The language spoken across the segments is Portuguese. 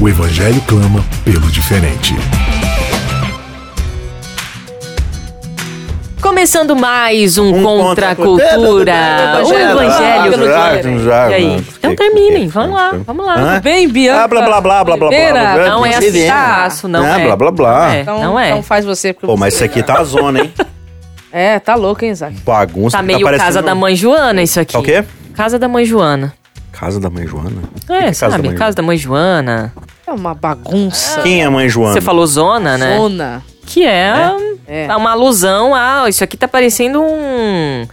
O Evangelho clama pelo diferente. Começando mais um, Um Contra a Cultura. O Evangelho. Já, pelo já, E aí? Então terminem, vamos lá, vamos lá. Hã? Bem, Bianca. Ah, blá, blá, blá, blá, blá, blá, Oliveira. blá, blá. Não é Tem que assim não Ah, é. blá, blá, blá. Não é, Então, não é. então faz você. Pô, mas isso aqui tá a zona, hein? É, tá louco, hein, Isaac? Bagunça. Tá que meio parecendo- Casa da Mãe Joana isso aqui. Tá o quê? Casa da Mãe Joana. Casa da Mãe Joana? É, que é Casa sabe? da Mãe Casa da Mãe Joana. É uma bagunça. Quem é a Mãe Joana? Você falou zona, né? Zona. Que é, É. uma alusão a. Isso aqui tá parecendo um.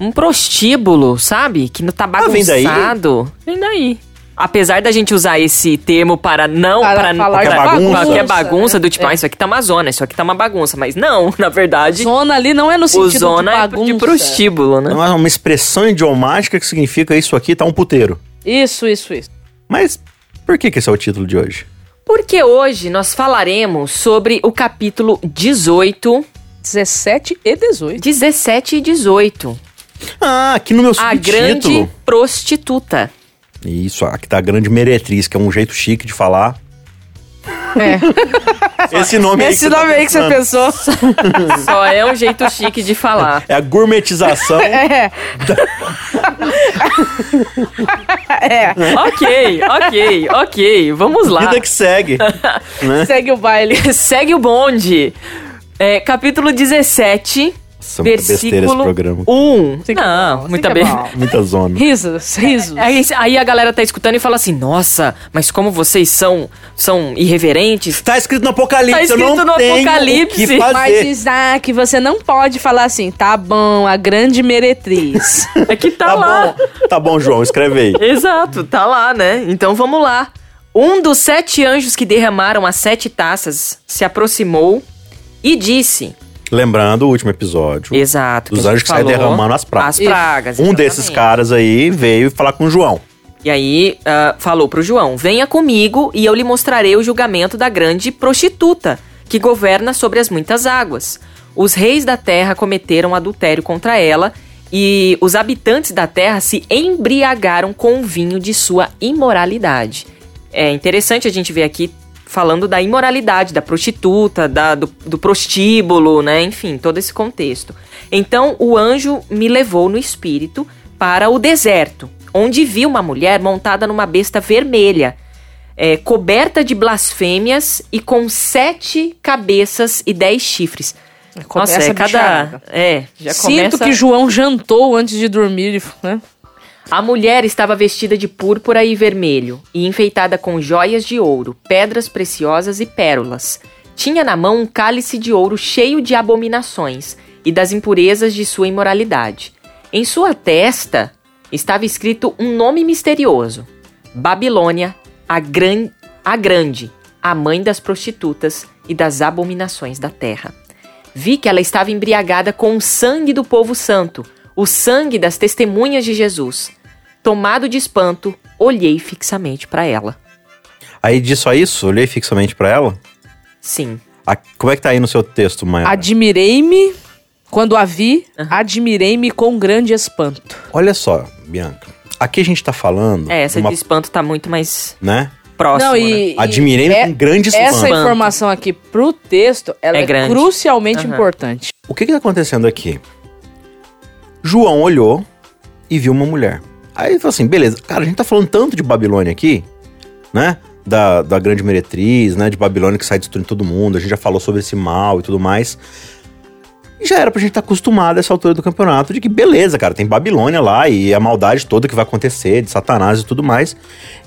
Um prostíbulo, sabe? Que não tá Ah, vem daí? bagunçado. Vem daí. Apesar da gente usar esse termo para não. Para Para, falar de pra- bagunça. Qualquer bagunça do tipo, É. ah, isso aqui tá uma zona, isso aqui tá uma bagunça. Mas não, na verdade, Zona ali não é no o sentido zona de é bagunça. de prostíbulo, né? Não é uma expressão idiomática que significa isso aqui tá um puteiro. Isso, isso, isso. Mas por que que esse é o título de hoje? Porque hoje nós falaremos sobre o capítulo 18, 17 e 18. 17 e 18. Ah, aqui no meu A subtítulo. grande prostituta. Isso, aqui tá a grande meretriz, que é um jeito chique de falar. É. Esse nome aí Esse tá nome aí que você pensou. Só é um jeito chique de falar. É a gourmetização. É. é. ok, ok, ok. Vamos lá. Vida que segue. né? Segue o baile. Segue o bonde. É, capítulo 17, Nossa, versículo programa. 1. Fica Não, muita bem. bom. Muita zona. Risos, risos. Aí, aí a galera tá escutando e fala assim: Nossa, mas como vocês são, são irreverentes. Tá escrito no Apocalipse, Tá eu escrito não no tenho Apocalipse. o que fazer. Mas, Isaac, você não pode falar assim, tá bom, a grande meretriz. É que tá, Tá lá. bom, tá bom, João, escreve aí. Exato, tá lá, né? Então vamos lá. Um dos sete anjos que derramaram as sete taças se aproximou e disse: Lembrando o último episódio. Exato. Dos anjos que saem derramando as pragas. As pragas. Um desses exatamente. caras aí veio falar com o João. E aí ah, falou pro João: Venha comigo e eu lhe mostrarei o julgamento da grande prostituta, que governa sobre as muitas águas. Os reis da terra cometeram adultério contra ela, e os habitantes da terra se embriagaram com o vinho de sua imoralidade. É interessante a gente ver aqui falando da imoralidade, da prostituta, da, do, do prostíbulo, né? Enfim, todo esse contexto. Então o anjo me levou no espírito para o deserto, onde vi uma mulher montada numa besta vermelha, é, coberta de blasfêmias e com sete cabeças e dez chifres. Nossa, Começa é a cada. É, já Sinto começa... que João jantou antes de dormir, né? A mulher estava vestida de púrpura e vermelho, e enfeitada com joias de ouro, pedras preciosas e pérolas. Tinha na mão um cálice de ouro cheio de abominações e das impurezas de sua imoralidade. Em sua testa estava escrito um nome misterioso: Babilônia, a, gran... a Grande, a mãe das prostitutas e das abominações da terra. Vi que ela estava embriagada com o sangue do povo santo, o sangue das testemunhas de Jesus. Tomado de espanto, olhei fixamente para ela. Aí diz só isso, olhei fixamente pra ela. Sim. A- como é que tá aí no seu texto, Maia? Admirei-me, quando a vi, admirei-me com grande espanto. Olha só, Bianca. Aqui a gente tá falando. É, essa de uma, de espanto tá muito mais né? próxima. Não, né? e, e Admirei-me é- com grande espanto. Essa informação aqui pro texto, ela É é, crucialmente Aham. importante. O que que tá acontecendo aqui? João olhou e viu uma mulher. Aí ele falou assim, beleza, cara, a gente tá falando tanto de Babilônia aqui, né? Da, da grande meretriz, né? De Babilônia que sai destruindo todo mundo. A gente já falou sobre esse mal e tudo mais. E já era pra gente estar acostumado a essa altura do campeonato de que, beleza, cara, tem Babilônia lá e a maldade toda que vai acontecer, de Satanás e tudo mais.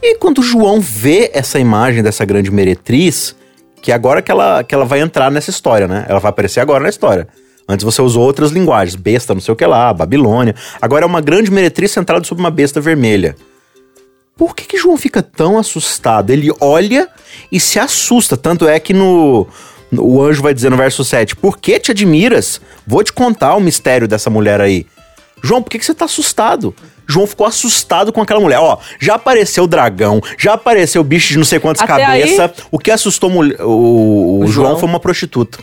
E quando João vê essa imagem dessa grande meretriz, que agora que ela, que ela vai entrar nessa história, né? Ela vai aparecer agora na história. Antes você usou outras linguagens, besta, não sei o que lá, Babilônia. Agora é uma grande meretriz centrada sobre uma besta vermelha. Por que, que João fica tão assustado? Ele olha e se assusta. Tanto é que no, o anjo vai dizer no verso 7: Por que te admiras? Vou te contar o mistério dessa mulher aí. João, por que, que você tá assustado? João ficou assustado com aquela mulher. Ó, já apareceu o dragão, já apareceu o bicho de não sei quantas Até cabeças. O que assustou o, o O João João. foi uma prostituta.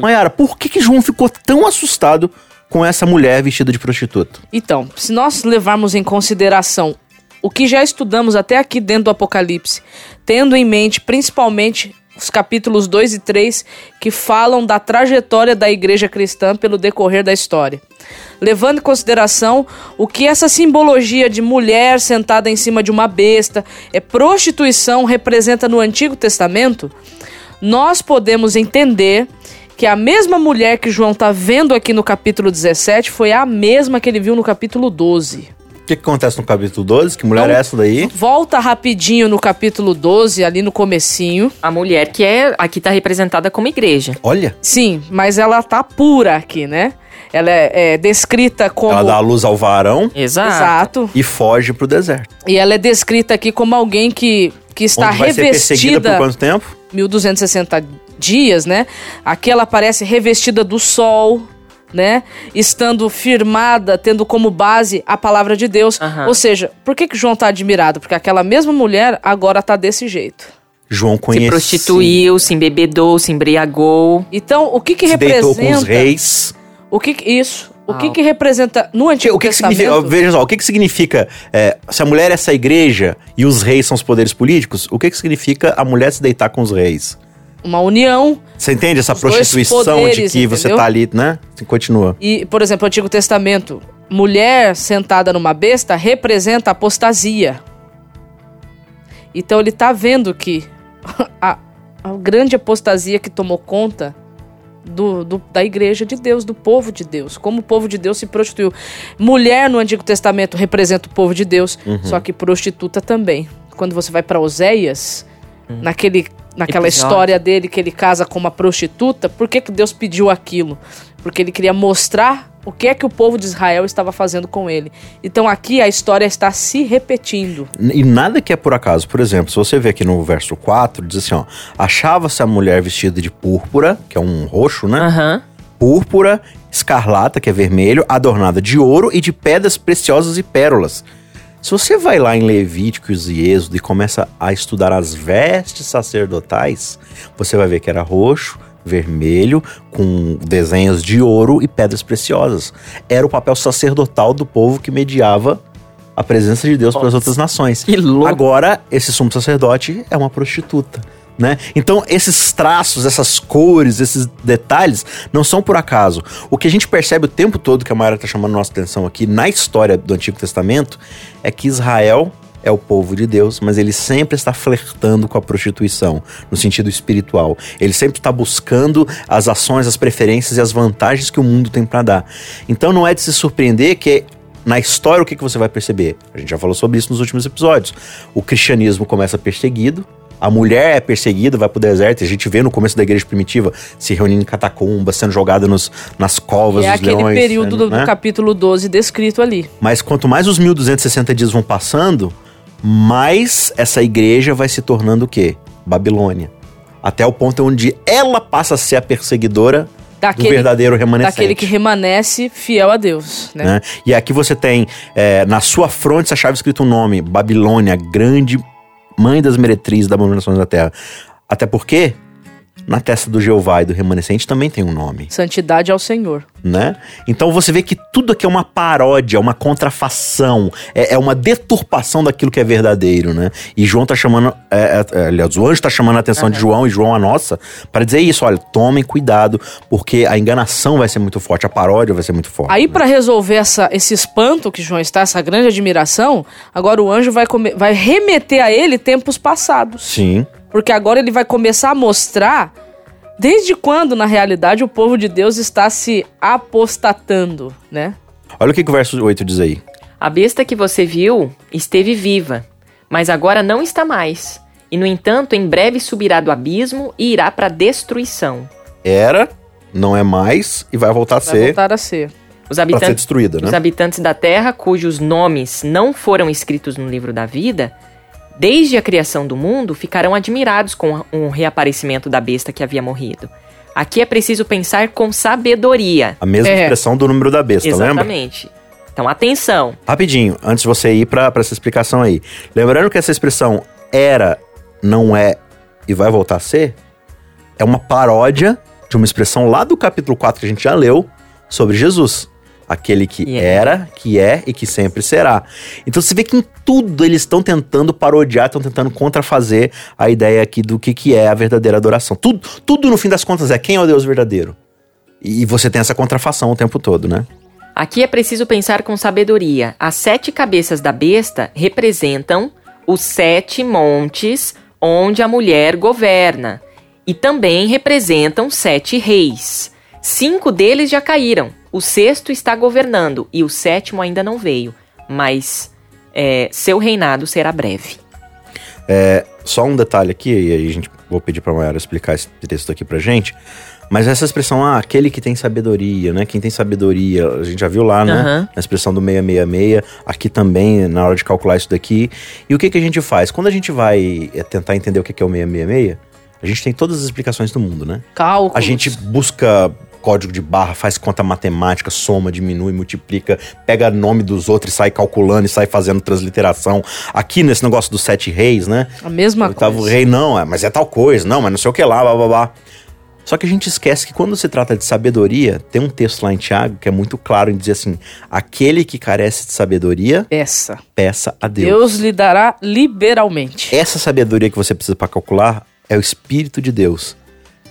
Mayara, por que, que João ficou tão assustado com essa mulher vestida de prostituta? Então, se nós levarmos em consideração o que já estudamos até aqui dentro do Apocalipse, tendo em mente principalmente os capítulos 2 e 3 que falam da trajetória da igreja cristã pelo decorrer da história. Levando em consideração o que essa simbologia de mulher sentada em cima de uma besta, é prostituição representa no Antigo Testamento, nós podemos entender que a mesma mulher que João está vendo aqui no capítulo 17 foi a mesma que ele viu no capítulo 12. O que, que acontece no capítulo 12? Que mulher Não. é essa daí? Volta rapidinho no capítulo 12, ali no comecinho. A mulher que é aqui tá representada como igreja. Olha, Sim, mas ela tá pura aqui, né? Ela é, é descrita como... ela dá a luz ao varão Exato. Exato. e foge pro deserto. E ela é descrita aqui como alguém que, que está Onde vai ser perseguida por revestida... quanto tempo? 1260 dias, né? Aqui ela aparece revestida do sol, né? Estando firmada, tendo como base a palavra de Deus. Aham. Ou seja, por que, que João tá admirado? Porque aquela mesma mulher agora tá desse jeito. João Se conhecia. prostituiu, se embebedou, se embriagou. Então, o que que Se deitou representa? com os reis. O que que- isso? O que Ah. que representa no Antigo O que, que Testamento? significa? Veja só, o que, que significa é, se a mulher é essa igreja e os reis são os poderes políticos? O que, que significa a mulher se deitar com os reis? Uma união Você entende essa prostituição de poderes, que você entendeu? tá ali, né? Continua. E, por exemplo, o Antigo Testamento, mulher sentada numa besta representa apostasia. Então ele tá vendo que a, a grande apostasia que tomou conta do, do- da igreja de Deus, do povo de Deus, como o povo de Deus se prostituiu. Mulher no Antigo Testamento representa o povo de Deus, só que prostituta também. Quando você vai para Oséias, naquele, naquela Episódio. história dele que ele casa com uma prostituta, por que, que Deus pediu aquilo? Porque ele queria mostrar o que é que o povo de Israel estava fazendo com ele. Então aqui a história está se repetindo. E nada que é por acaso. Por exemplo, se você ver aqui no verso 4, diz assim, ó. Achava-se a mulher vestida de púrpura, que é um roxo, né? Aham. Púrpura, escarlata, que é vermelho, adornada de ouro e de pedras preciosas e pérolas. Se você vai lá em Levíticos e Êxodo e começa a estudar as vestes sacerdotais, você vai ver que era roxo, vermelho, com desenhos de ouro e pedras preciosas. Era o papel sacerdotal do povo que mediava a presença de Deus para as outras nações. que louco. Agora, esse sumo sacerdote é uma prostituta. Né? Então, esses traços, essas cores, esses detalhes não são por acaso. O que a gente percebe o tempo todo que a Mayara está chamando nossa atenção aqui na história do Antigo Testamento é que Israel é o povo de Deus, mas ele sempre está flertando com a prostituição, no sentido espiritual. Ele sempre está buscando as ações, as preferências e as vantagens que o mundo tem para dar. Então não é de se surpreender que na história o que, que você vai perceber? A gente já falou sobre isso nos últimos episódios. O cristianismo começa perseguido, a mulher é perseguida, vai pro deserto, e a gente vê no começo da igreja primitiva se reunindo em catacumbas, sendo jogada nos, nas covas é dos aquele leões. período do, do né? capítulo 12 descrito ali. Mas quanto mais os 1260 dias vão passando, mais essa igreja vai se tornando o quê? Babilônia. Até o ponto onde ela passa a ser a perseguidora do Daquele, verdadeiro remanescente. daquele que remanesce fiel a Deus, né? né? E aqui você tem é, na sua fronte essa chave escrito um nome: Babilônia, grande mãe das meretrizes da abominação da terra. Até porque na testa do Jeová e do remanescente também tem um nome, Santidade ao Senhor. né? Então você vê que tudo aqui é uma paródia, uma contrafação, é, é uma deturpação daquilo que é verdadeiro, né? E João tá chamando, é, é, aliás, o anjo tá chamando a atenção de João e João a nossa para dizer isso, olha, tomem cuidado, porque a enganação vai ser muito forte, a paródia vai ser muito forte. Aí, né? pra resolver essa, esse espanto que João está, essa grande admiração, agora o anjo vai, vai remeter a ele tempos passados. Sim. Porque agora ele vai começar a mostrar desde quando, na realidade, o povo de Deus está se apostatando, né? Olha o que, que o verso 8 diz aí. A besta que você viu esteve viva, mas agora não está mais. E, no entanto, em breve subirá do abismo e irá para a destruição. Era, não é mais e vai voltar a Vai ser. voltar a ser. Os Pra ser habitantes, destruída, os né? habitantes da Terra, cujos nomes não foram escritos no livro da vida, desde a criação do mundo, ficarão admirados com o reaparecimento da besta que havia morrido. Aqui é preciso pensar com sabedoria. A mesma É. expressão do número da besta, lembra? Exatamente. Então, atenção. Rapidinho, antes de você ir pra essa explicação aí. Lembrando que essa expressão era, não é e vai voltar a ser, é uma paródia de uma expressão lá do capítulo 4 que a gente já leu sobre Jesus. Aquele que E é. era, que é e que sempre será. Então você vê que em tudo eles estão tentando parodiar, estão tentando contrafazer a ideia aqui do que, que é a verdadeira adoração. Tudo, tudo no fim das contas é quem é o Deus verdadeiro. E você tem essa contrafação o tempo todo, né? Aqui é preciso pensar com sabedoria. As sete cabeças da besta representam os sete montes onde a mulher governa. E também representam sete reis. Cinco deles já caíram. O sexto está governando e o sétimo ainda não veio. Mas é, seu reinado será breve. Só um detalhe aqui, e aí a gente vou pedir pra Mayara explicar esse texto aqui pra gente. Mas essa expressão, ah, aquele que tem sabedoria, né? Quem tem sabedoria, a gente já viu lá, né? Aham. Na expressão do 666, aqui também, na hora de calcular isso daqui. E o que, que a gente faz? Quando a gente vai é, tentar entender o que, que é o 666, a gente tem todas as explicações do mundo, né? Cálculos. A gente busca código de barra, faz conta matemática, soma, diminui, multiplica, pega nome dos outros e sai calculando e sai fazendo transliteração. Aqui nesse negócio dos sete reis, né? A mesma Oitavo coisa. rei, não, é, mas é tal coisa, não, mas não sei o que lá, blá blá blá. Só que a gente esquece que quando se trata de sabedoria, tem um texto lá em Tiago que é muito claro em dizer assim: aquele que carece de sabedoria, Essa. peça a Deus. Deus lhe dará liberalmente. Essa sabedoria que você precisa para calcular é o Espírito de Deus.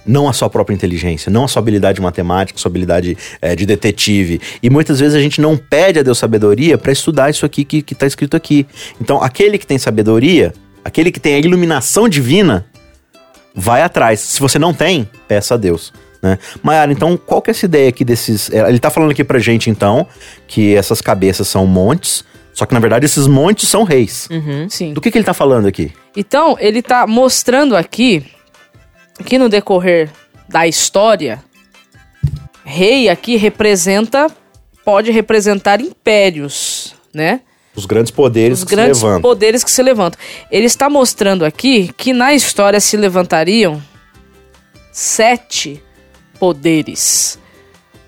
Não a sua própria inteligência, não a sua habilidade matemática, sua habilidade eh, de detetive. E muitas vezes a gente não pede a Deus sabedoria para estudar isso aqui que, que tá escrito aqui. Então, aquele que tem sabedoria, aquele que tem a iluminação divina, vai atrás. Se você não tem, peça a Deus. Né? Maiara, então, qual que é essa ideia aqui desses. eh, Ele tá falando aqui pra gente, então, que essas cabeças são montes, só que na verdade esses montes são reis. Sim. Do que, que ele tá falando aqui? Então, ele tá mostrando aqui que no decorrer da história, rei aqui representa, pode representar impérios, né? Os grandes poderes Os que grandes se levantam. poderes que se levantam. Ele está mostrando aqui que na história se levantariam sete poderes.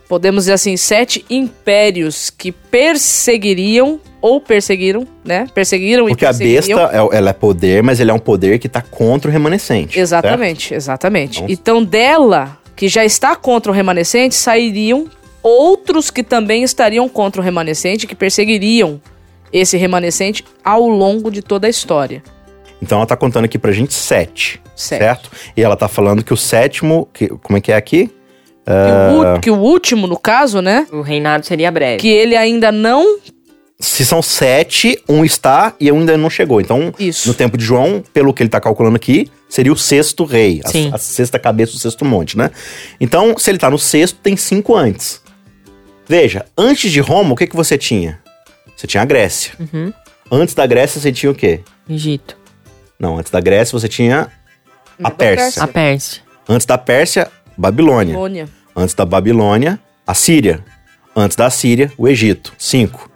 Podemos dizer assim, sete impérios que perseguiriam ou perseguiram, né? Perseguiram Porque e a perseguiriam. besta, é- ela é poder, mas ele é um poder que tá contra o remanescente. certo? Exatamente, exatamente. Então- Então, dela, que já está contra o remanescente, sairiam outros que também estariam contra o remanescente, que perseguiriam esse remanescente ao longo de toda a história. Então ela tá contando aqui pra gente sete, Sete. certo? E ela tá falando que o sétimo, que, como é que é aqui? Que, o, u- que o último, no caso, né? O reinado seria breve. Que ele ainda não. Se são sete, um está e um ainda não chegou. Então, Isso. no tempo de João, pelo que ele tá calculando aqui, seria o sexto rei, a, Sim. a sexta cabeça do sexto monte, né? Então, se ele tá no sexto, tem cinco antes. Veja, antes de Roma, o que, que você tinha? Você tinha a Grécia. Uhum. Antes da Grécia, você tinha o quê? Egito. Não, antes da Grécia, você tinha a Pérsia. A Pérsia. Antes da Pérsia, Babilônia. Babilônia. Antes da Babilônia, a Síria. Antes da Síria, o Egito. Cinco.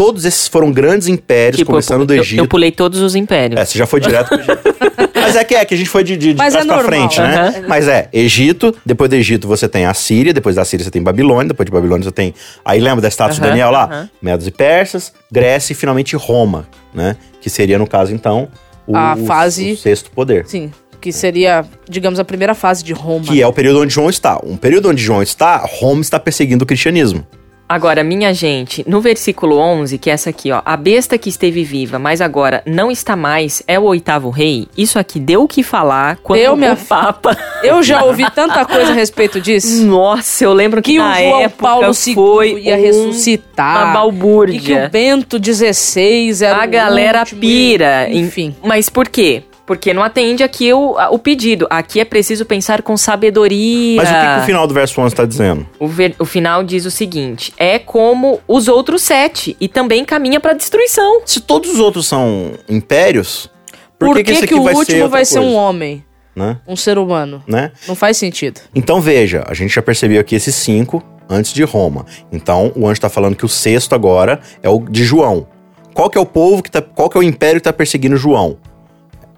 Todos esses foram grandes impérios, Tipo, começando eu, do eu- Egito. eu pulei todos os impérios. É, você já foi direto pro Egito. Mas é que é que a gente foi de, de, de trás é pra normal, frente, né? aham. Mas é, Egito, depois do Egito você tem a Síria, depois da Síria você tem Babilônia, depois de Babilônia você tem. Aí lembra da estátua de Aham, Daniel lá? aham. Medos e Persas, Grécia e finalmente Roma, né? Que seria, no caso, então, o, A fase- o sexto poder. Sim. Que seria, digamos, a primeira fase de Roma. Que é o período onde João está. Um período onde João está, Roma está perseguindo o cristianismo. Agora, minha gente, no versículo 11, que é essa aqui, ó. A besta que esteve viva, mas agora não está mais, é o oitavo rei. Isso aqui deu o que falar quando Deu, o minha Papa... Eu já ouvi tanta coisa a respeito disso. Nossa, eu lembro que, Que o na João época Paulo foi II ia um- ressuscitar. uma balbúrdia. E que o Bento XVI era A o galera último, pira. Enfim. Mas por quê? Porque não atende aqui o, a- o pedido. Aqui é preciso pensar com sabedoria. Mas o que, que o final do verso 11 está dizendo? O, ver- o final diz o seguinte: é como os outros sete e também caminha pra destruição. Se todos os outros são impérios, por, Por que, que, esse que aqui o vai ser último outra vai ser um coisa? homem? Né? Um ser humano? né? Não faz sentido. Então veja, a gente já percebeu aqui esses cinco antes de Roma. Então, o anjo está falando que o sexto agora é o de João. Qual que é o povo que tá, qual que é o império que está perseguindo João?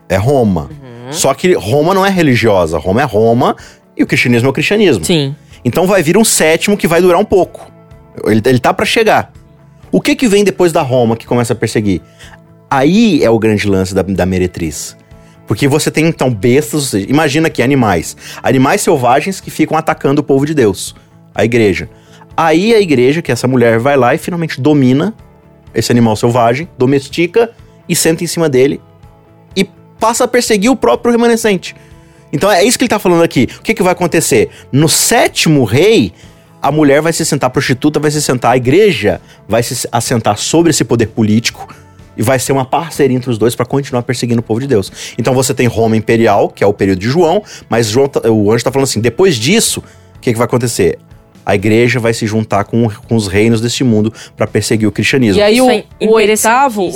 É Roma. Uhum. Só que Roma não é religiosa, Roma é Roma e o cristianismo é o cristianismo. Sim. Então vai vir um sétimo que vai durar um pouco. Ele, ele tá para chegar. O que que vem depois da Roma que começa a perseguir? Aí é o grande lance da, da meretriz. Porque você tem então bestas, ou seja, imagina aqui animais. Animais selvagens que ficam atacando o povo de Deus, a igreja. Aí a igreja, que essa mulher vai lá e finalmente domina esse animal selvagem, domestica e senta em cima dele passa a perseguir o próprio remanescente. Então é isso que ele tá falando aqui. O que, que vai acontecer? No sétimo rei, a mulher vai se sentar, prostituta vai se sentar, a igreja vai se assentar sobre esse poder político e vai ser uma parceria entre os dois para continuar perseguindo o povo de Deus. Então você tem Roma imperial, que é o período de João, mas João tá- o anjo está falando assim: depois disso, o que, que vai acontecer? A igreja vai se juntar com, com os reinos deste mundo para perseguir o cristianismo. E aí o, é o oitavo, o-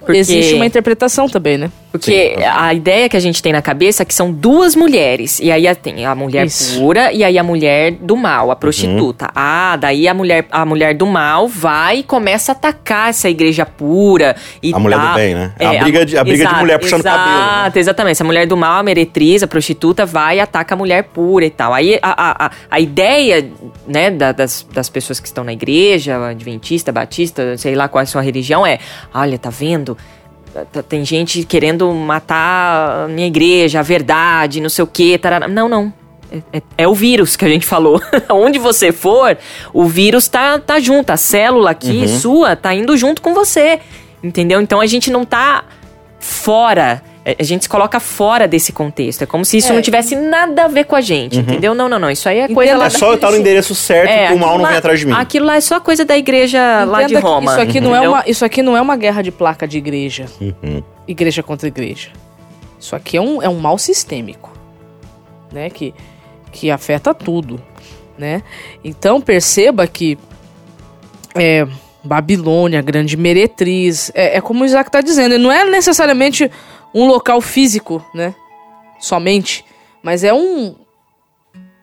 porque- existe uma interpretação também, né? Porque Sim. a ideia que a gente tem na cabeça é que são duas mulheres. E aí tem a mulher Isso. pura e aí a mulher do mal, a prostituta. Ah, daí a mulher, a mulher do mal vai e começa a atacar essa igreja pura. E A mulher do tal. bem, né? É a briga de- a briga de exato, mulher puxando exato, cabelo, né? exatamente. Essa mulher do mal, a meretriz, a prostituta, vai e ataca a mulher pura e tal. Aí a, a, a, ideia, né, da- das, das pessoas que estão na igreja, adventista, batista, sei lá qual é a sua religião, é: olha, tá vendo? Tá- Tem gente querendo matar a minha igreja, a verdade, não sei o quê. Tarará. Não, não. É, é- é o vírus que a gente falou. Onde você for, o vírus tá, tá junto. A célula aqui, sua, tá indo junto com você. Entendeu? Então a gente não tá fora. É, A gente se coloca fora desse contexto. É como se isso É. não tivesse nada a ver com a gente, entendeu? Não, não, não. Isso aí é coisa lá É só eu estar no endereço certo que o mal não lá- vem atrás de mim. Aquilo lá é só coisa da igreja lá de Entenda Roma. Isso aqui, não é uma, isso aqui não é uma guerra de placa de igreja. Uhum. Igreja contra igreja. Isso aqui é um, é um mal sistêmico. Né? Que, que afeta tudo. Né? Então perceba que é, Babilônia, grande meretriz, é, é como o Isaac está dizendo, não é necessariamente um local físico, né? Somente, mas é um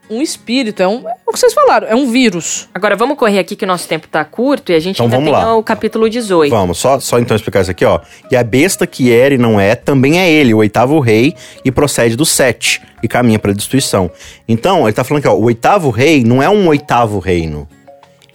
um espírito, é, um, é o que vocês falaram, é um vírus. Agora vamos correr aqui que o nosso tempo tá curto e a gente Então ainda vamos tem lá. o capítulo 18. Vamos, só, só então explicar isso aqui, ó. E a besta que era e não é, também é ele, o oitavo rei, e procede do sete, e caminha para a destruição. Então, ele tá falando que, ó, o oitavo rei não é um oitavo reino.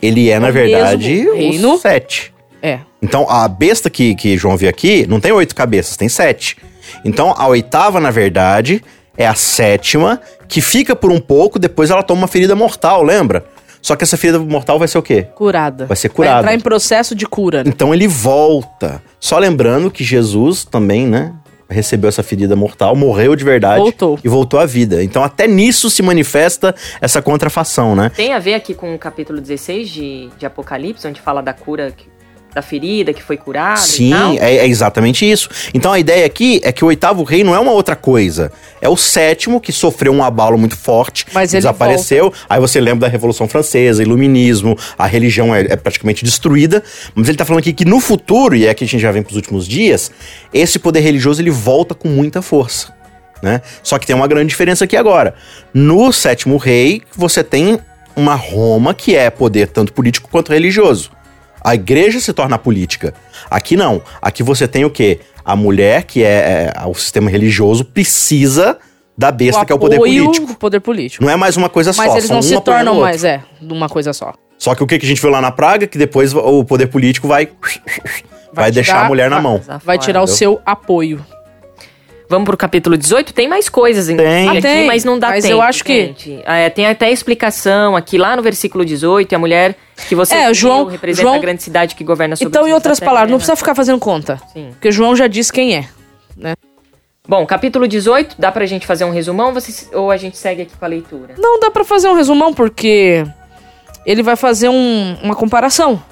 Ele é, na o verdade, o reino. sete. É. Então, a besta que, que João viu aqui não tem oito cabeças, tem sete. Então, a oitava, na verdade, é a sétima, que fica por um pouco, depois ela toma uma ferida mortal, lembra? Só que essa ferida mortal vai ser o quê? Curada. Vai ser Vai curada. entrar em processo de cura. né? Então ele volta. Só lembrando que Jesus também, né? Recebeu essa ferida mortal, morreu de verdade Voltou. e voltou à vida. Então até nisso se manifesta essa contrafação, né? Tem a ver aqui com o capítulo 16 de, de Apocalipse, onde fala da cura, que- da ferida que foi curada Sim, é, é exatamente isso. Então a ideia aqui é que o oitavo rei não é uma outra coisa. É o sétimo que sofreu um abalo muito forte, Mas desapareceu. Aí você lembra da Revolução Francesa, Iluminismo, a religião é, é praticamente destruída. Mas ele tá falando aqui que no futuro, e é que a gente já vem pros últimos dias, esse poder religioso ele volta com muita força. Né? Só que tem uma grande diferença aqui agora. No sétimo rei, você tem uma Roma que é poder tanto político quanto religioso. A igreja se torna política. Aqui não. Aqui você tem o quê? A mulher, que é, é, o sistema religioso, precisa da besta, que é o poder político. do poder político. Não é mais uma coisa Mas só. eles são não se tornam o mais, é, de uma coisa só. Só que o que a gente viu lá na Praga? Que depois o poder político vai. Vai, deixar tirar- a mulher na vai- mão. Vai tirar o entendeu? seu apoio. Vamos pro capítulo 18? Tem mais coisas em Tem. aqui, Ah, tem. mas não dá Mas tempo. eu acho que- gente. É, tem até explicação aqui lá no versículo 18, e a mulher que você É, viu João- representa João- a grande cidade que governa sobre Então, em outras palavras, não terra. precisa ficar fazendo conta. Sim. Porque João já disse quem é. Bom, capítulo 18, dá pra gente fazer um resumão você- ou a gente segue aqui com a leitura? Não dá pra fazer um resumão, porque ele vai fazer um- uma comparação.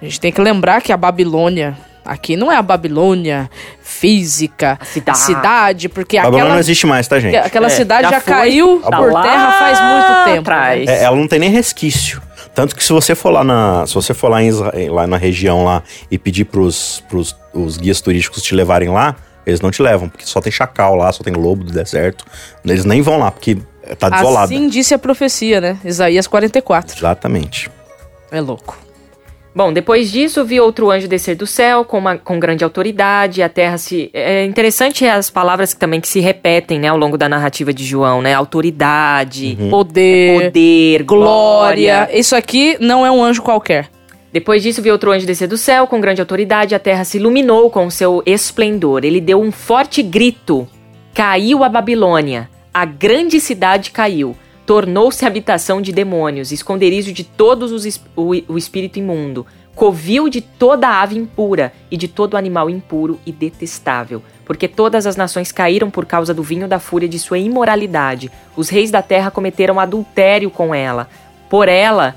A gente tem que lembrar que a Babilônia. Aqui não é a Babilônia física, A cidade. cidade, porque Babilônia aquela, não existe mais, tá, gente? aquela É, cidade já já, foi, caiu tá por lá terra faz muito tempo. atrás. né? É, ela não tem nem resquício. Tanto que se você for lá na, se você for lá, em Israel, lá na região lá e pedir pros, pros os guias turísticos te levarem lá, eles não te levam, porque só tem chacal lá, só tem lobo do deserto. Eles nem vão lá, porque Tá desolada. Assim disse a profecia, né? Isaías 44. Exatamente. É louco. Bom, depois disso, vi outro anjo descer do céu com, uma, com grande autoridade. A terra se. É interessante as palavras que também que se repetem, né, ao longo da narrativa de João, né? Autoridade, Poder, poder, glória. glória. Isso aqui não é um anjo qualquer. Depois disso, vi outro anjo descer do céu com grande autoridade. A terra se iluminou com seu esplendor. Ele deu um forte grito. Caiu a Babilônia. A grande cidade caiu. Tornou-se habitação de demônios, esconderijo de todos os o, o espírito imundo, covil de toda ave impura e de todo animal impuro e detestável. Porque todas as nações caíram por causa do vinho da fúria de sua imoralidade. Os reis da terra cometeram adultério com ela. Por ela,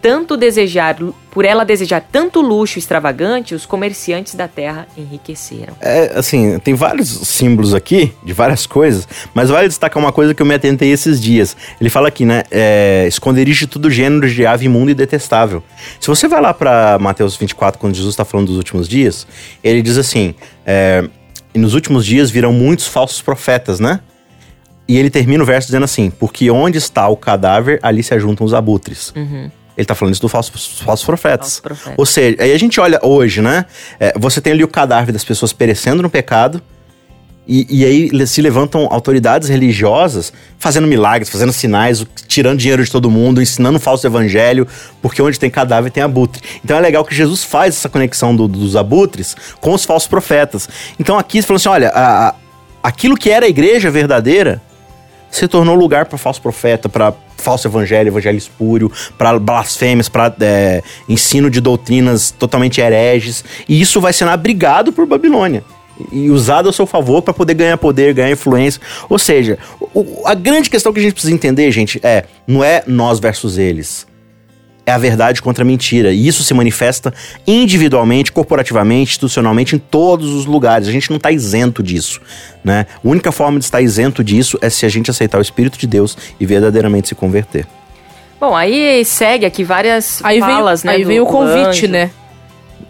tanto desejar, por ela desejar tanto luxo extravagante, os comerciantes da terra enriqueceram. É, assim, tem vários símbolos aqui, de várias coisas, mas vale destacar uma coisa que eu me atentei esses dias. Ele fala aqui, né? É, esconderijo de todo gênero de ave imunda e detestável. Se você vai lá pra Mateus 24, quando Jesus está falando dos últimos dias, ele diz assim: é, e nos últimos dias virão muitos falsos profetas, né? E ele termina o verso dizendo assim: porque onde está o cadáver, ali se ajuntam os abutres. Ele tá falando isso do falso, falsos profetas. Falsos profetas. Ou seja, aí a gente olha hoje, né? É, você tem ali o cadáver das pessoas perecendo no pecado. E, e aí se levantam autoridades religiosas fazendo milagres, fazendo sinais, tirando dinheiro de todo mundo, ensinando um falso evangelho, porque onde tem cadáver tem abutre. Então é legal que Jesus faz essa conexão do- dos abutres com os falsos profetas. Então aqui falou assim: olha, a- a- aquilo que era a igreja verdadeira se tornou lugar para falso profeta, para falso evangelho, evangelho espúrio, para blasfêmias, para ensino de doutrinas totalmente hereges. E isso vai sendo abrigado por Babilônia e usado ao seu favor para poder ganhar poder, ganhar influência. Ou seja, o- a grande questão que a gente precisa entender, gente, é não é nós versus eles. É a verdade contra a mentira. E isso se manifesta individualmente, corporativamente, institucionalmente, em todos os lugares. A gente não está isento disso. Né? A única forma de estar isento disso é se a gente aceitar o Espírito de Deus e verdadeiramente se converter. Bom, aí segue aqui várias Aí vem, falas, né? aí vem o convite, anjo. né?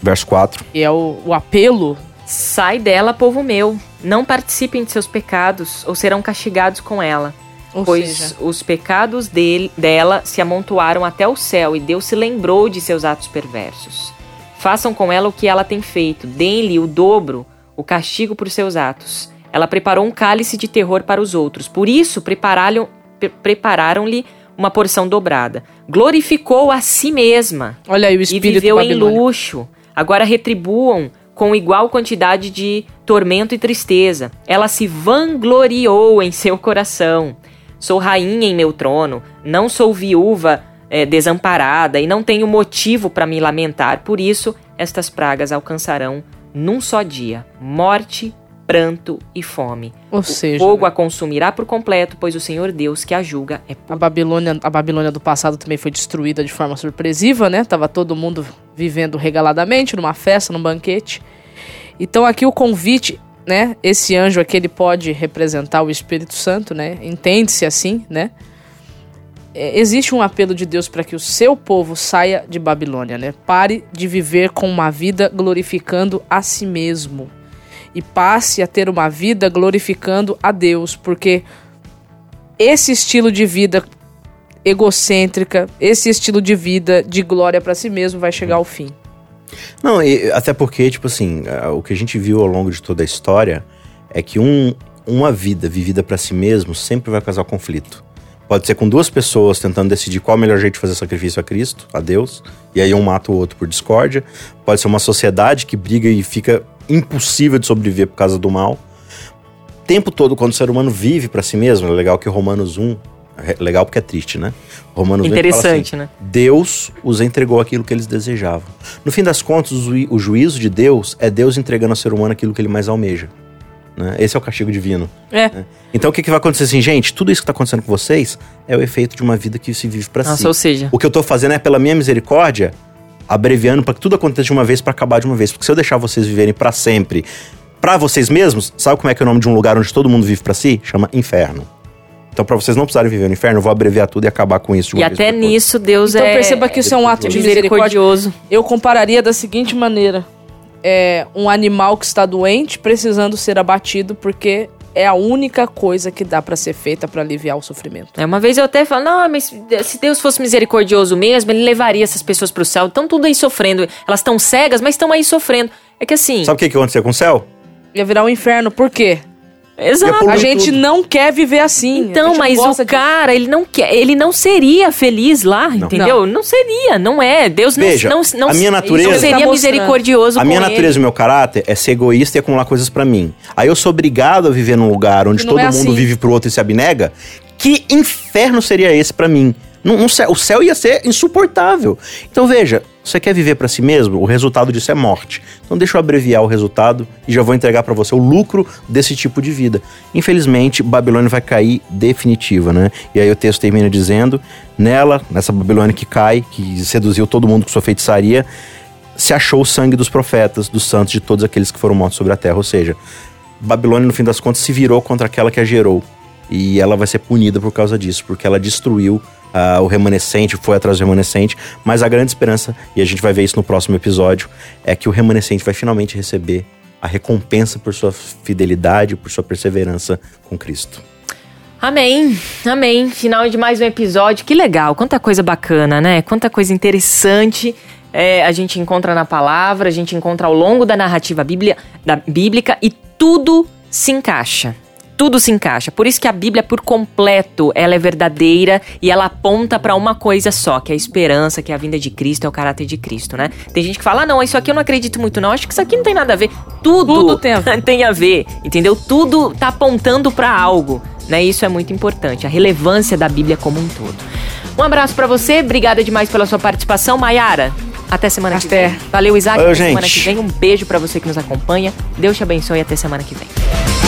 Verso 4. Que é o, o apelo. Sai dela, povo meu. Não participem de seus pecados, ou serão castigados com ela. Ou pois seja, os pecados dele, dela se amontoaram até o céu, e Deus se lembrou de seus atos perversos. Façam com ela o que ela tem feito, deem-lhe o dobro, o castigo por seus atos. Ela preparou um cálice de terror para os outros, por isso prepararam- pre- prepararam-lhe uma porção dobrada. Glorificou a si mesma olha aí o e espírito viveu em luxo. Agora retribuam com igual quantidade de tormento e tristeza. Ela se vangloriou em seu coração. Sou rainha em meu trono, não sou viúva eh, desamparada e não tenho motivo para me lamentar. Por isso, estas pragas alcançarão num só dia morte, pranto e fome. Ou O seja, fogo a consumirá por completo, pois o Senhor Deus que a julga é a Babilônia, a Babilônia do passado também foi destruída de forma surpresiva, né? Tava todo mundo vivendo regaladamente numa festa, num banquete. Então aqui o convite, né? Esse anjo aqui ele pode representar o Espírito Santo, né? Entende-se assim, né? É, existe um apelo de Deus para que o seu povo saia de Babilônia, né? Pare de viver com uma vida glorificando a si mesmo e passe a ter uma vida glorificando a Deus, porque esse estilo de vida egocêntrica, esse estilo de vida de glória para si mesmo vai chegar ao fim. Não, e- até porque, tipo assim, o que a gente viu ao longo de toda a história é que um, uma vida vivida pra si mesmo sempre vai causar conflito. Pode ser com duas pessoas tentando decidir qual é o melhor jeito de fazer sacrifício a Cristo, a Deus, e aí um mata o outro por discórdia. Pode ser uma sociedade que briga e fica impossível de sobreviver por causa do mal. O tempo todo, quando o ser humano vive pra si mesmo, é legal que Romanos 1, é legal porque é triste, né? Romanos 1 ele fala assim, interessante, né? Deus os entregou aquilo que eles desejavam. No fim das contas, o, juízo de Deus é Deus entregando ao ser humano aquilo que ele mais almeja. né? Esse é o castigo divino. É. Então o que, que vai acontecer assim, gente? Tudo isso que está acontecendo com vocês é o efeito de uma vida que se vive para si. Ou seja, O que eu tô fazendo é pela minha misericórdia, abreviando para que tudo aconteça de uma vez para acabar de uma vez. Porque se eu deixar vocês viverem para sempre, para vocês mesmos, sabe como é que é o nome de um lugar onde todo mundo vive para si? Chama inferno. Então, para vocês não precisarem viver no inferno, eu vou abreviar tudo e acabar com isso de e uma vez até nisso Deus Então é perceba que isso é um ato de misericórdia. misericordioso. Eu compararia da seguinte maneira: é um animal que está doente precisando ser abatido porque é a única coisa que dá pra ser feita pra aliviar o sofrimento. É, uma vez eu até falo, não, mas se Deus fosse misericordioso mesmo, ele levaria essas pessoas pro céu. Estão tudo aí sofrendo. Elas estão cegas, mas estão aí sofrendo. É que assim. Sabe o que, que aconteceu com o céu? Ia virar um inferno, por quê? Exato. A gente tudo. não quer viver assim. Então, não mas o de- cara, ele não quer, ele não seria feliz lá, entendeu? Não. seria, não é. Deus não, Veja, não, não a minha não natureza- seria Tá misericordioso A minha com natureza e ele. o meu caráter é ser egoísta e acumular coisas pra mim. Aí eu sou obrigado a viver num lugar onde não todo é mundo assim. vive pro outro e se abnega. Que inferno seria esse pra mim? O céu ia ser insuportável. Então veja, você quer viver pra si mesmo? O resultado disso é morte. Então deixa eu abreviar o resultado e já vou entregar pra você o lucro desse tipo de vida. Infelizmente, Babilônia vai cair definitiva, né? E aí o texto termina dizendo: nela, nessa Babilônia que cai, que seduziu todo mundo com sua feitiçaria, se achou o sangue dos profetas, dos santos, de todos aqueles que foram mortos sobre a terra. Ou seja, Babilônia, no fim das contas, se virou contra aquela que a gerou. E ela vai ser punida por causa disso, porque ela destruiu ah, o remanescente, foi atrás do remanescente. Mas a grande esperança, e a gente vai ver isso no próximo episódio, é que o remanescente vai finalmente receber a recompensa por sua fidelidade, por sua perseverança com Cristo. Amém, amém. Final de mais um episódio. Que legal, quanta coisa bacana, né? Quanta coisa interessante é, a gente encontra na palavra, a gente encontra ao longo da narrativa bíblia, da, bíblica e tudo se encaixa. Tudo se encaixa. Por isso que a Bíblia, por completo, ela é verdadeira e ela aponta pra uma coisa só, que é a esperança, que é a vinda de Cristo, é o caráter de Cristo, né? Tem gente que fala, ah, não, isso aqui eu não acredito muito, não. Acho que isso aqui não tem nada a ver. Tudo, Tudo tem a ver. tem a ver, entendeu? Tudo tá apontando pra algo, né? Isso é muito importante, a relevância da Bíblia como um todo. Um abraço pra você, obrigada demais pela sua participação, Maiara. Até semana que Até. vem. Valeu, Isaac. Valeu, até semana gente. que vem. Um beijo pra você que nos acompanha. Deus te abençoe e até semana que vem.